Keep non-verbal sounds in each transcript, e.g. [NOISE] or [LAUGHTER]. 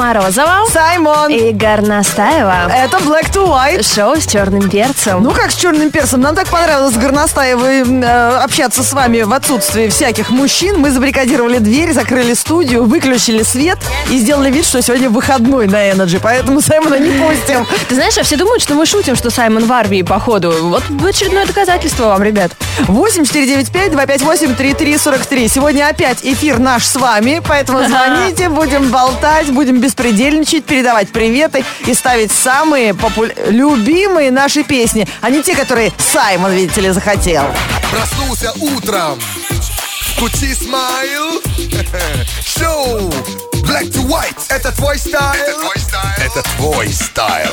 Морозова Саймон. и Горностаева. Это Black to White. Шоу с черным перцем. Ну как с черным перцем? Нам так понравилось с Горностаевой э, общаться с вами в отсутствии всяких мужчин. Мы забаррикадировали дверь, закрыли студию, выключили свет и сделали вид, что сегодня выходной на Energy. Поэтому Саймона не пустим. Ты знаешь, а все думают, что мы шутим, что Саймон в армии, походу. Вот очередное доказательство вам, ребят. 8495-258-3343. Сегодня опять эфир наш с вами, поэтому звоните, будем болтать, будем беспредельничать, передавать приветы и ставить самые попу- любимые наши песни, а не те, которые Саймон, видите ли, захотел. Проснулся утром. Включи smile. [LAUGHS] Шоу. Black to White. Это твой style. Это твой style. Это твой style.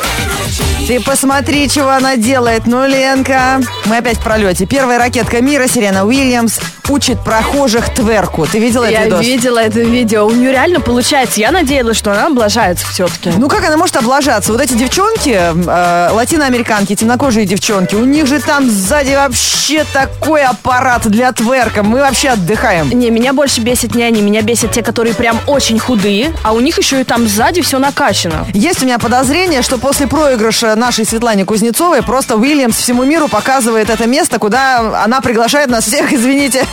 Ты посмотри, чего она делает. Ну, Ленка, мы опять в пролете. Первая ракетка мира, Серена Уильямс, учит прохожих тверку. Ты видела Я этот видос? видела это видео. У нее реально получается. Я надеялась, что она облажается все-таки. Ну как она может облажаться? Вот эти девчонки, э, латиноамериканки, темнокожие девчонки, у них же там сзади вообще такой аппарат для тверка. Мы вообще отдыхаем. Не, меня больше бесит не они, меня бесят те, которые прям очень худые, а у них еще и там сзади все накачано. Есть у меня подозрение, что после проигрыша нашей Светлане Кузнецовой просто Уильямс всему миру показывает это место, куда она приглашает нас всех, [LAUGHS] извините,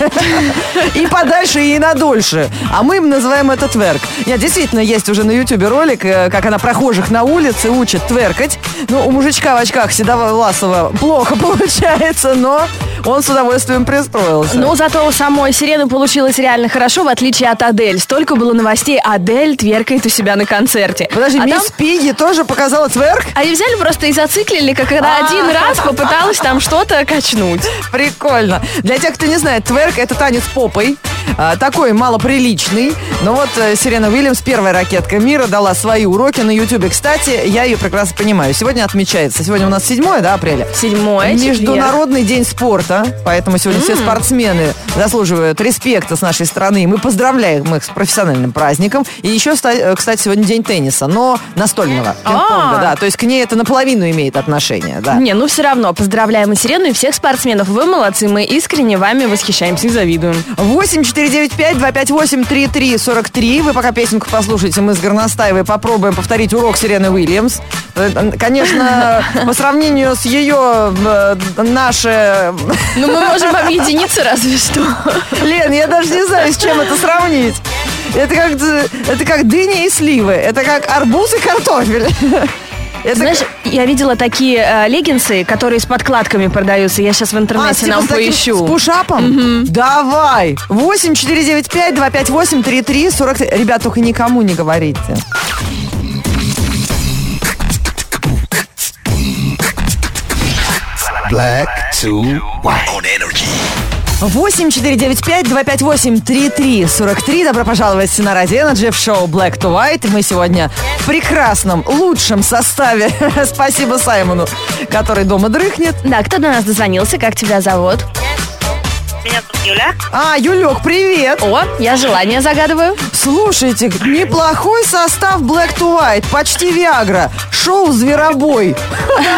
и подальше, и надольше. А мы им называем это тверк. Нет, действительно, есть уже на ютубе ролик, э, как она прохожих на улице учит тверкать. Ну, у мужичка в очках Седовласова плохо [LAUGHS] получается, но он с удовольствием пристроился. Но зато у самой Сирены получилось реально хорошо, в отличие от Адель. Столько было новостей, Адель тверкает у себя на концерте. Подожди, а мисс там- Пиги тоже показала тверк? А ее взяли просто и зациклили, как когда А. один раз попыталась там что-то качнуть. Прикольно. Для тех, кто не знает, тверк это танец попой. А, такой малоприличный. Но вот э, Сирена Уильямс, первая ракетка мира, дала свои уроки на Ютубе. Кстати, я ее прекрасно понимаю. Сегодня отмечается. Сегодня у нас 7 да, апреля. Седьмое, четверг. Международный день спорта, поэтому сегодня все спортсмены заслуживают респекта с нашей страны. Мы поздравляем их с профессиональным праздником. И еще, э, кстати, сегодня день тенниса, но настольного. Пинг-понга, А. да. То есть к ней это наполовину имеет отношение, да. Не, ну все равно, поздравляем и Сирену, и всех спортсменов. Вы молодцы, мы искренне вами восхищаемся и завидуем. 8495-258-3343. Вы пока песенку послушайте, мы с Горностаевой попробуем повторить урок Сирены Уильямс. Э, Конечно, по сравнению с ее э, наше... Ну мы [LAUGHS] можем объединиться разве что. Лен, я даже не знаю, с чем это сравнить. Это как, это как дыня и сливы. Это как арбуз и картофель. [LAUGHS] Это Знаешь, я видела такие э, леггинсы, которые с подкладками продаются. Я сейчас в А, интернете типа нам с таким- поищу. С пушапом? Давай. 8 495 258 33 43. Ребят, только никому не говорите. Black to white. On energy. 8 495 258 33 43. Добро пожаловать на Радио Energy в шоу Black to White. Мы сегодня в прекрасном, лучшем составе. [LAUGHS] Спасибо Саймону, который дома дрыхнет. Да, кто до нас дозвонился? Как тебя зовут? Меня зовут Юля. А, Юлек, привет. О, я желание загадываю. Слушайте, неплохой состав Black to White, почти Виагра. Шоу «Зверобой».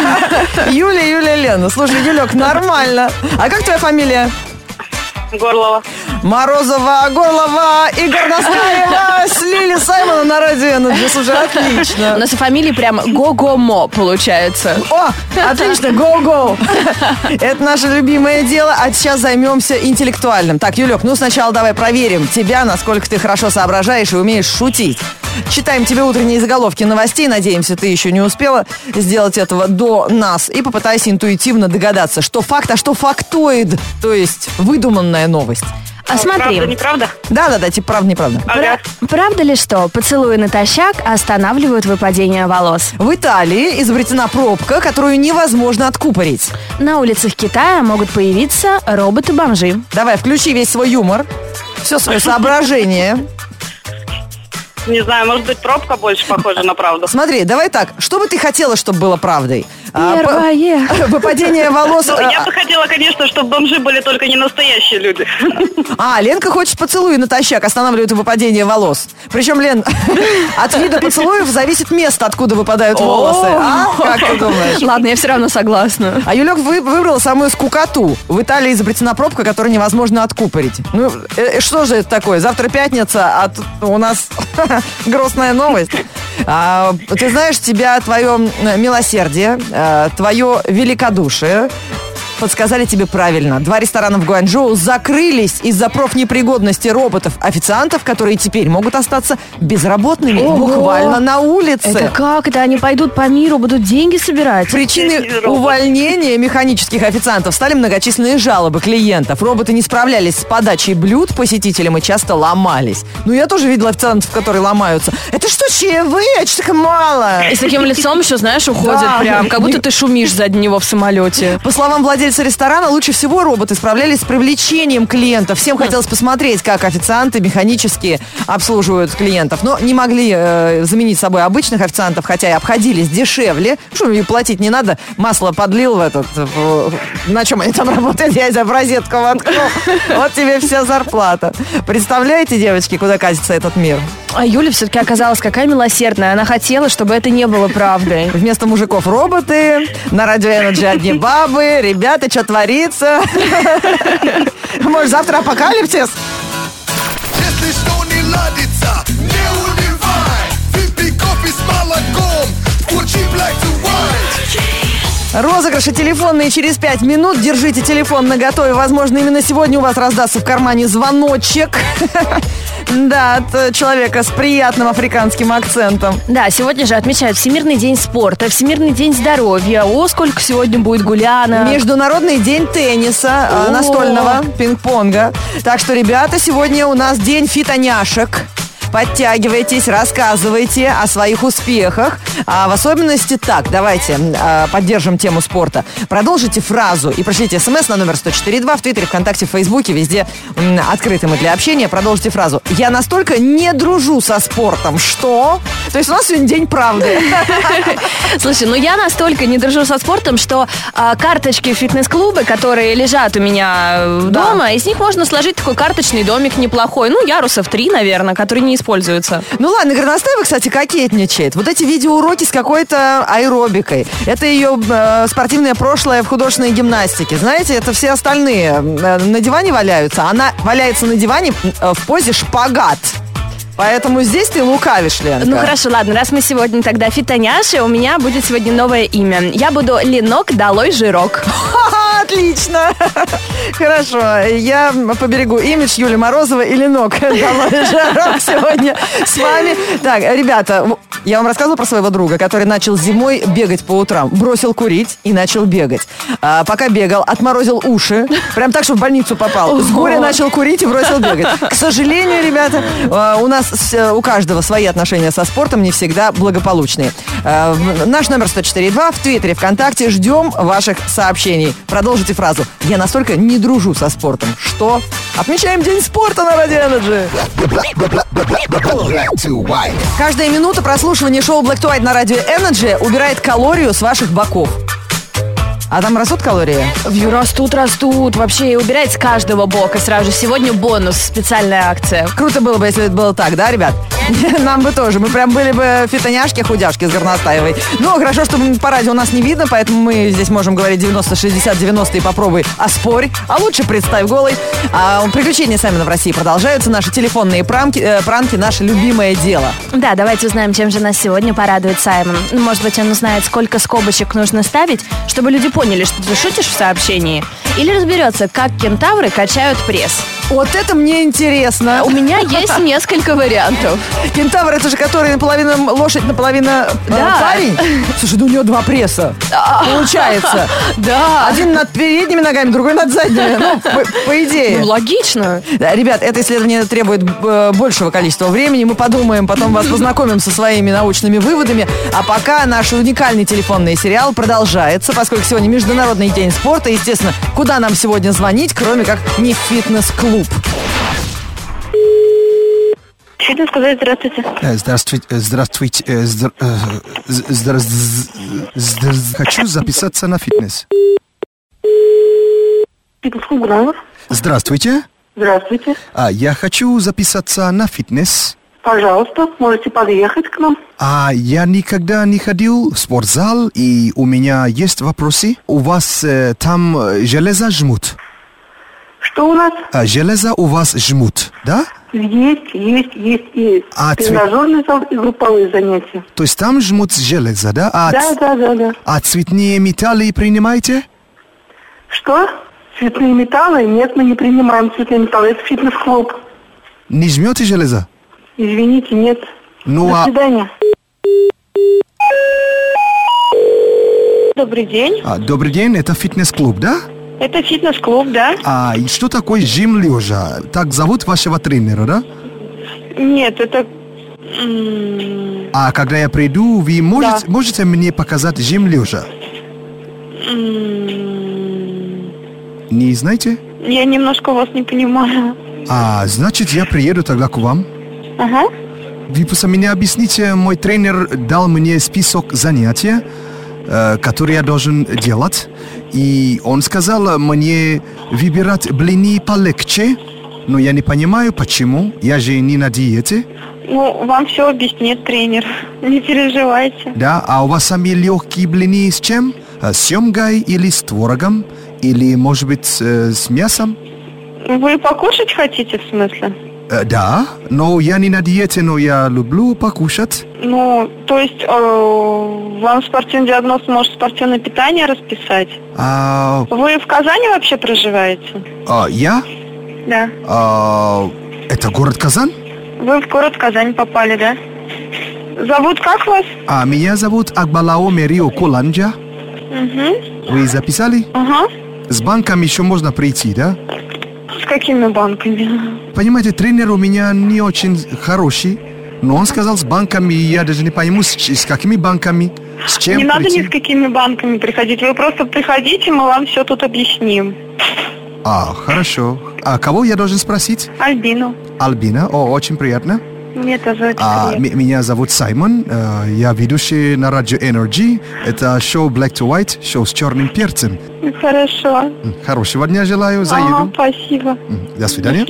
[LAUGHS] Юля, Юля, Лена. Слушай, Юлек, нормально. А как твоя фамилия? Горлова. Морозова, Горлова и Горностаева слили Саймона на радио Energy. Слушай, У отлично. нас и фамилии прям Го-Го-Мо получается. О, отлично, go-go. Это наше любимое дело, а сейчас займемся интеллектуальным. Так, Юлек, ну сначала давай проверим тебя, насколько ты хорошо соображаешь и умеешь шутить. Читаем тебе утренние заголовки новостей. Надеемся, ты еще не успела сделать этого до нас. И попытайся интуитивно догадаться, что факт, а что фактоид, то есть выдуманная новость. А смотри, Правда, неправда? Да-да-да, типа правда, неправда. Ага. пра- правда ли что поцелуи натощак останавливают выпадение волос? В Италии изобретена пробка, которую невозможно откупорить. На улицах Китая могут появиться роботы-бомжи. Давай, включи весь свой юмор, все свое соображение. Не знаю, может быть, пробка больше похожа на правду. Смотри, давай так, что бы ты хотела, чтобы было правдой? А, Первое. Выпадение [LAUGHS] волос... Ну, я а, бы хотела, конечно, чтобы бомжи были только не настоящие люди. [LAUGHS] А, Ленка хочет поцелуй натощак, останавливает выпадение волос. Причем, Лен, [LAUGHS] от вида поцелуев зависит место, откуда выпадают волосы. А? Как ты думаешь? Ладно, я все равно согласна. А Юлек вы, выбрал самую скукоту. В Италии изобретена пробка, которую невозможно откупорить. Ну, э, э, что же это такое? Завтра пятница, а у нас грустная новость. А, ты знаешь, тебя твое милосердие, а, твое великодушие подсказали тебе правильно. Два ресторана в Гуанчжоу закрылись из-за профнепригодности роботов-официантов, которые теперь могут остаться безработными Ого! буквально на улице. Это как? Это они пойдут по миру, будут деньги собирать? Робот. увольнения механических официантов стали многочисленные жалобы клиентов. Роботы не справлялись с подачей блюд посетителям и часто ломались. Ну, я тоже видела официантов, которые ломаются. Это что, чаевые? Что так мало? И с таким лицом еще, знаешь, уходят Да. прям, как будто ты шумишь сзади него в самолете. По словам владельца ресторана, лучше всего роботы справлялись с привлечением клиентов. Всем хотелось посмотреть, как официанты механически обслуживают клиентов. Но не могли э, заменить собой обычных официантов, хотя и обходились дешевле. Что им платить не надо. Масло подлил в этот... в- на чем они там работают? Я в розетку воткнул. [LAUGHS] Вот тебе вся зарплата. Представляете, девочки, куда катится этот мир? А Юля все-таки оказалась какая милосердная. Она хотела, чтобы это не было правдой. Вместо мужиков роботы, на радио Energy одни бабы. Ребята, что творится? [LAUGHS] Может, завтра апокалипсис? Если что не ладится, не унывай Выпей кофе с молоком, включи black to white Розыгрыши телефонные через 5 минут. Держите телефон на готове. Возможно, именно сегодня у вас раздастся в кармане звоночек. [LAUGHS] Да, от э, человека с приятным африканским акцентом. Да, сегодня же отмечают Всемирный день спорта, Всемирный день здоровья. О, сколько сегодня будет гуляна. Международный день тенниса, э, О. настольного, пинг-понга. Так что, ребята, сегодня у нас день фитоняшек. Подтягивайтесь, рассказывайте о своих успехах. А в особенности так, давайте э, поддержим тему спорта. Продолжите фразу и пришлите смс на номер 104.2 в Твиттере, ВКонтакте, в Фейсбуке, везде м, открыты мы для общения. Продолжите фразу. Я настолько не дружу со спортом, что... То есть у нас сегодня день правды. [LAUGHS] Слушай, ну я настолько не дружу со спортом, что а, карточки фитнес-клубы, которые лежат у меня э, Да. дома, из них можно сложить такой карточный домик неплохой. Ну, ярусов три, наверное, которые не используются. Ну ладно, Горностаева, кстати, кокетничает. Вот эти видеоуроки с какой-то аэробикой. Это ее э, спортивное прошлое в художественной гимнастике. Знаете, это все остальные э, на диване валяются. Она валяется на диване э, в позе шпагат. Поэтому здесь ты лукавишь, Ленка. Ну хорошо, ладно, раз мы сегодня тогда фитоняши, у меня будет сегодня новое имя. Я буду Ленок Долой Жирок. Ха-ха, [LAUGHS] Отлично. Хорошо. Я поберегу имидж Юли Морозова или ног. Жарок сегодня с вами. Так, ребята, я вам рассказывала про своего друга, который начал зимой бегать по утрам. Бросил курить и начал бегать. А, пока бегал, отморозил уши. Прям так, что в больницу попал. С горя начал курить и бросил бегать. К сожалению, ребята, а, у нас у каждого свои отношения со спортом не всегда благополучные. А, Наш номер 104.2 в Твиттере, ВКонтакте. Ждем ваших сообщений. Продолжите фразу. Я настолько не дружу со спортом, что... Отмечаем День спорта на Радио Energy. Каждая минута прослушивания шоу Black to White на Радио Energy убирает калорию с ваших боков. А там растут калории? Растут, растут. Вообще, и убирать с каждого бока сразу. же. Сегодня бонус, специальная акция. Круто было бы, если это было так, да, ребят? [LAUGHS] Нам бы тоже. Мы прям были бы фитоняшки, худяшки с Горностаевой. Ну, хорошо, что по радио нас не видно, поэтому мы здесь можем говорить 90, 60, 90 и попробуй оспорь. А лучше представь голый. А, приключения Саймона в России продолжаются. Наши телефонные пранки, э, пранки наше любимое дело. Да, давайте узнаем, чем же нас сегодня порадует Саймон. Ну, Может быть, он узнает, сколько скобочек нужно ставить, чтобы люди поняли, что ты шутишь в сообщении. Или разберется, как кентавры качают пресс. Вот это мне интересно. У меня есть несколько вариантов. Кентавр, это же который наполовину лошадь, наполовину э, Да. парень. Слушай, ну у него два пресса. Получается. [LAUGHS] Да. Один над передними ногами, другой над задними. Ну, по, по идее. Ну, логично. Да, Ребят, это исследование требует э, большего количества времени. Мы подумаем, потом вас познакомим со своими научными выводами. А пока наш уникальный телефонный сериал продолжается, поскольку сегодня Международный день спорта. Естественно, куда нам сегодня звонить, кроме как не в фитнес-клуб? Хочу сказать здравствуйте. Здравствуйте, здравствуйте, здра- хочу записаться на фитнес. Здравствуйте, Здравствуйте. а, я хочу записаться на фитнес. Пожалуйста, можете подъехать к нам. А я никогда не ходил в спортзал, и у меня есть вопросы. У вас э, там э, железо жмут? Что у нас? А, железо у вас жмут, да? Есть, есть, есть, есть. А цвет- Тренажерный зал и групповые занятия. То есть там жмут железо, да? А, Да, ц- да, да, да. а цветные металлы принимаете? Что? Цветные металлы? Нет, мы не принимаем цветные металлы. Это фитнес-клуб. Не жмете железо? Извините, нет. Ну, До а- свидания. Добрый день. А, добрый день, это фитнес-клуб, да? Это фитнес-клуб, да? А что такое жим лежа? Так зовут вашего тренера, да? Нет, это... А когда я приду, вы можете, Да. можете мне показать жим лежа? Не знаете? Я немножко вас не понимаю. А, значит, я приеду тогда к вам. Ага. Вы просто мне объясните, мой тренер дал мне список занятий, э, которые я должен делать. И он сказал мне выбирать блины полегче, но я не понимаю, почему. Я же не на диете. Ну, вам все объяснит тренер. [LAUGHS] Не переживайте. Да, а у вас самые легкие блины с чем? Э, С семгой или с творогом? Или, может быть, э, с мясом? Вы покушать хотите, в смысле? Э, Да, но я не на диете, но я люблю покушать. Ну, то есть э, вам спортивный диагноз может спортивное питание расписать? А, Вы в Казани вообще проживаете? а, я? Да. А, это город Казань? Вы в город Казань попали, да? Зовут как вас? А меня зовут Акбалао Мерио Коланджа. Угу. Вы записали? Ага. С банком еще можно прийти, да? С какими банками? Понимаете, тренер у меня не очень хороший, но он сказал с банками, и я даже не пойму, с, с какими банками, с чем Не надо прийти. ни с какими банками приходить. Вы просто приходите, мы вам все тут объясним. А, хорошо. А кого я должен спросить? Альбину. Альбина. О, очень приятно. Мне тоже очень А, приятно. м- меня зовут Саймон, э, я ведущий на радио Energy. Это шоу Black to White, шоу с черным перцем. Хорошо. М, Хорошего дня желаю, Ага, заеду. спасибо. М, До До свидания.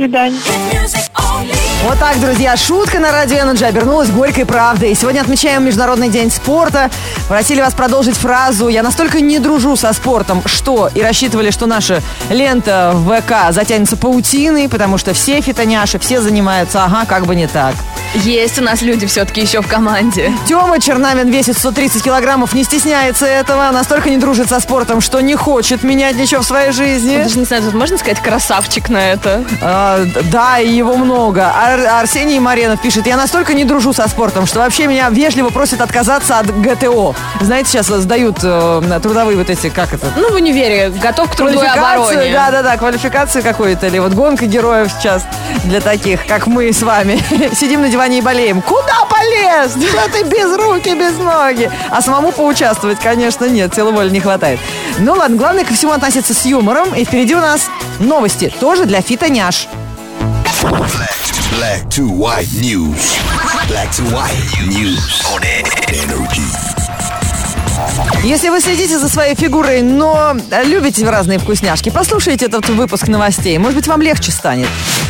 Вот так, друзья, шутка на радио Energy обернулась горькой правдой. Сегодня отмечаем Международный день спорта. Просили вас продолжить фразу «Я настолько не дружу со спортом, что...» И рассчитывали, что наша лента в ВК затянется паутиной, потому что все фитоняши, все занимаются, ага, как бы не так. Есть у нас люди все-таки еще в команде. Тёма Чернавин весит 130 килограммов, не стесняется этого, настолько не дружит со спортом, что не хочет менять ничего в своей жизни. Даже не знаю, тут можно сказать красавчик на это? А, да, и его много. Ар- Арсений Маренов пишет, я настолько не дружу со спортом, что вообще меня вежливо просят отказаться от ГТО. Знаете, сейчас сдают э, трудовые вот эти, как это? Ну, в универе, готов к труду и обороне. Да, да, да, квалификации какой-то, или вот гонка героев сейчас для таких, как мы с вами. [LAUGHS] Сидим на диване и болеем. Куда полез? Что [LAUGHS] ты без руки, без ноги? А самому поучаствовать, конечно, нет, силы воли не хватает. Ну ладно, главное ко всему относиться с юмором. И впереди у нас новости, тоже для фитоняш. Black to white news. Black to white news on energy. Если вы следите за своей фигурой, но любите разные вкусняшки, послушайте этот выпуск новостей. Может быть, вам легче станет.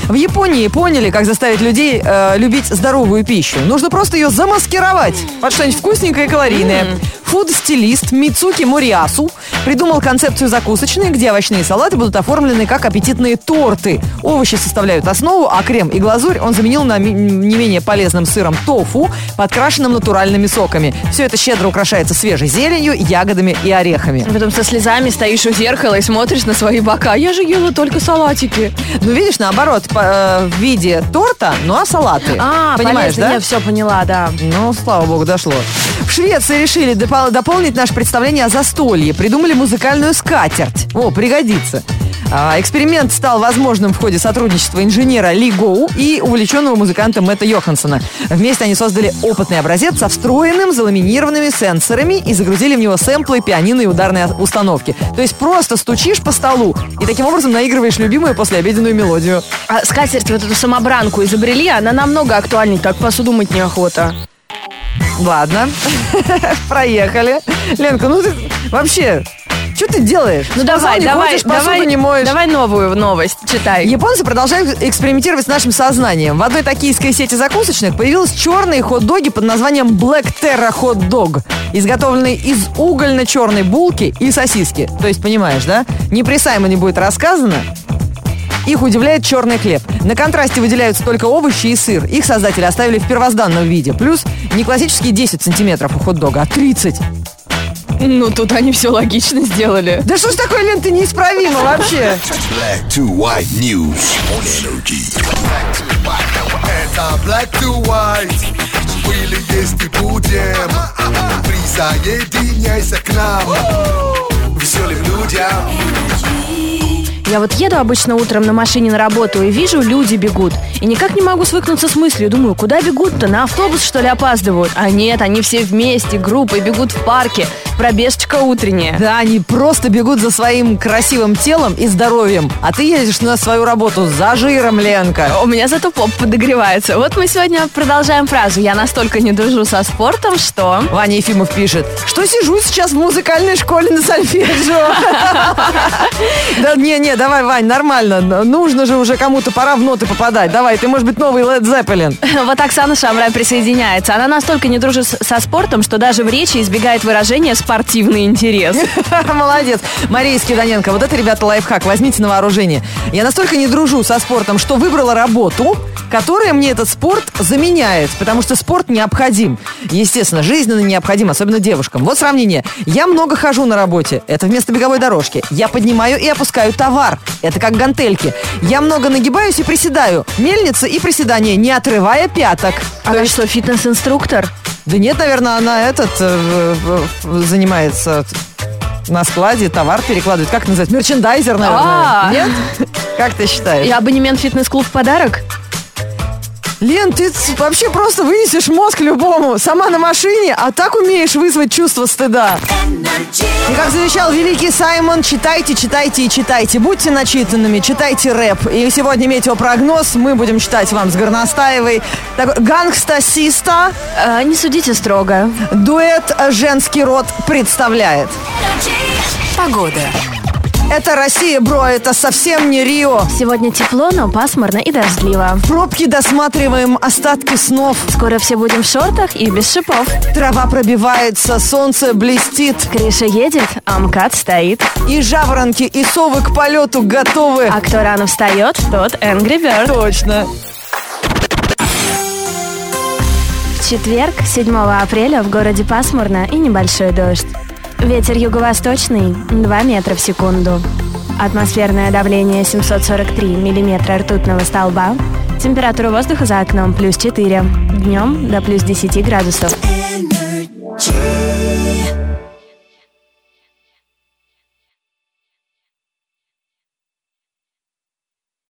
В Японии поняли, как заставить людей э, любить здоровую пищу. Нужно просто ее замаскировать под что-нибудь вкусненькое и калорийное. Фуд-стилист Мицуки Мориасу придумал концепцию закусочной, где овощные салаты будут оформлены как аппетитные торты. Овощи составляют основу, а крем и глазурь он заменил на не менее полезным сыром тофу, подкрашенным натуральными соками. Все это щедро украшается свежей зеленью, ягодами и орехами. Потом со слезами стоишь у зеркала и смотришь на свои бока. Я же ела только салатики. Ну, видишь, наоборот, в виде торта, ну а салаты. А, Понимаешь, полезно. да? Я все поняла, да. Ну, слава богу, дошло. В Швеции решили допол- дополнить наше представление о застолье. Придумали музыкальную скатерть. О, пригодится. А, Эксперимент стал возможным в ходе сотрудничества инженера Ли Гоу и увлеченного музыканта Мэтта Йоханссона. Вместе они создали опытный образец со встроенным заламинированными сенсорами и загрузили в него сэмплы, пианино и ударные установки. То есть просто стучишь по столу и таким образом наигрываешь любимую послеобеденную мелодию. А скатерть, вот эту самобранку изобрели, она намного актуальней, так посуду мыть неохота. Ладно, [LAUGHS] проехали. Ленка, ну ты вообще, ты делаешь? Ну давай, не давай, ходишь, давай, не моешь. давай новую новость, читай. Японцы продолжают экспериментировать с нашим сознанием. В одной токийской сети закусочных появились черные хот-доги под названием Black Terra Hot Dog, изготовленные из угольно-черной булки и сосиски. То есть, понимаешь, да? Не при Саймоне будет рассказано, Их удивляет черный хлеб. На контрасте выделяются только овощи и сыр. Их создатели оставили в первозданном виде. Плюс не классические 10 сантиметров у хот-дога, а 30. Ну, тут они все логично сделали. Да что ж такое, Лен, ты неисправима вообще? Black to white news on energy. Это black to white. Были, есть и будем. Присоединяйся к нам. Веселым людям. Я вот еду обычно утром на машине на работу и вижу, люди бегут. И никак не могу свыкнуться с мыслью. Думаю, куда бегут-то? На автобус, что ли, опаздывают? А нет, они все вместе, группой бегут в парке. Пробежечка утренняя. Да, они просто бегут за своим красивым телом и здоровьем. А ты едешь на свою работу за жиром, Ленка. У меня зато поп подогревается. Вот мы сегодня продолжаем фразу. Я настолько не дружу со спортом, что... Ваня Ефимов пишет, что сижу сейчас в музыкальной школе на сольфеджио. [LAUGHS] Да не-не, давай, Вань, нормально. Нужно же уже кому-то пора в ноты попадать. Давай, ты, может быть, новый Led Zeppelin. [LAUGHS] Вот Оксана Шамрай присоединяется. Она настолько не дружит со спортом, что даже в речи избегает выражения «спортивный интерес». [LAUGHS] Молодец. Мария Скиданенко, вот это, ребята, лайфхак. Возьмите на вооружение. Я настолько не дружу со спортом, что выбрала работу, которая мне этот спорт заменяет, потому что спорт необходим. Естественно, жизненно необходим, особенно девушкам. Вот сравнение. Я много хожу на работе. Это вместо беговой дорожки. Я поднимаю и опускаю товар. Это как гантельки. Я много нагибаюсь и приседаю. Мельница и приседание, не отрывая пяток. То Она есть- что, фитнес-инструктор? да нет, наверное, она этот э, в- занимается на складе, товар перекладывает. Как называется? Мерчендайзер, наверное. А. Нет? Как ты считаешь? И абонемент в фитнес-клуб в подарок? Лен, ты вообще просто вынесешь мозг любому. Сама на машине, а так умеешь вызвать чувство стыда. И как завещал великий Саймон, читайте, читайте и читайте. Будьте начитанными, читайте рэп. И сегодня метеопрогноз мы будем читать вам с Горностаевой. Так, Гангста-систа, Э, не судите строго. дуэт «Женский род» представляет. Погода. Это Россия, бро, это совсем не Рио. Сегодня тепло, но пасмурно и дождливо. В пробке досматриваем остатки снов. Скоро все будем в шортах и без шипов. Трава пробивается, солнце блестит. Крыша едет, а МКАД стоит. И жаворонки, и совы к полету готовы. А кто рано встает, тот Angry Bird. Точно. В четверг, 7 апреля, в городе пасмурно и небольшой дождь. Ветер юго-восточный 2 метра в секунду. Атмосферное давление 743 миллиметра ртутного столба. Температура воздуха за окном плюс 4. Днем до плюс 10 градусов.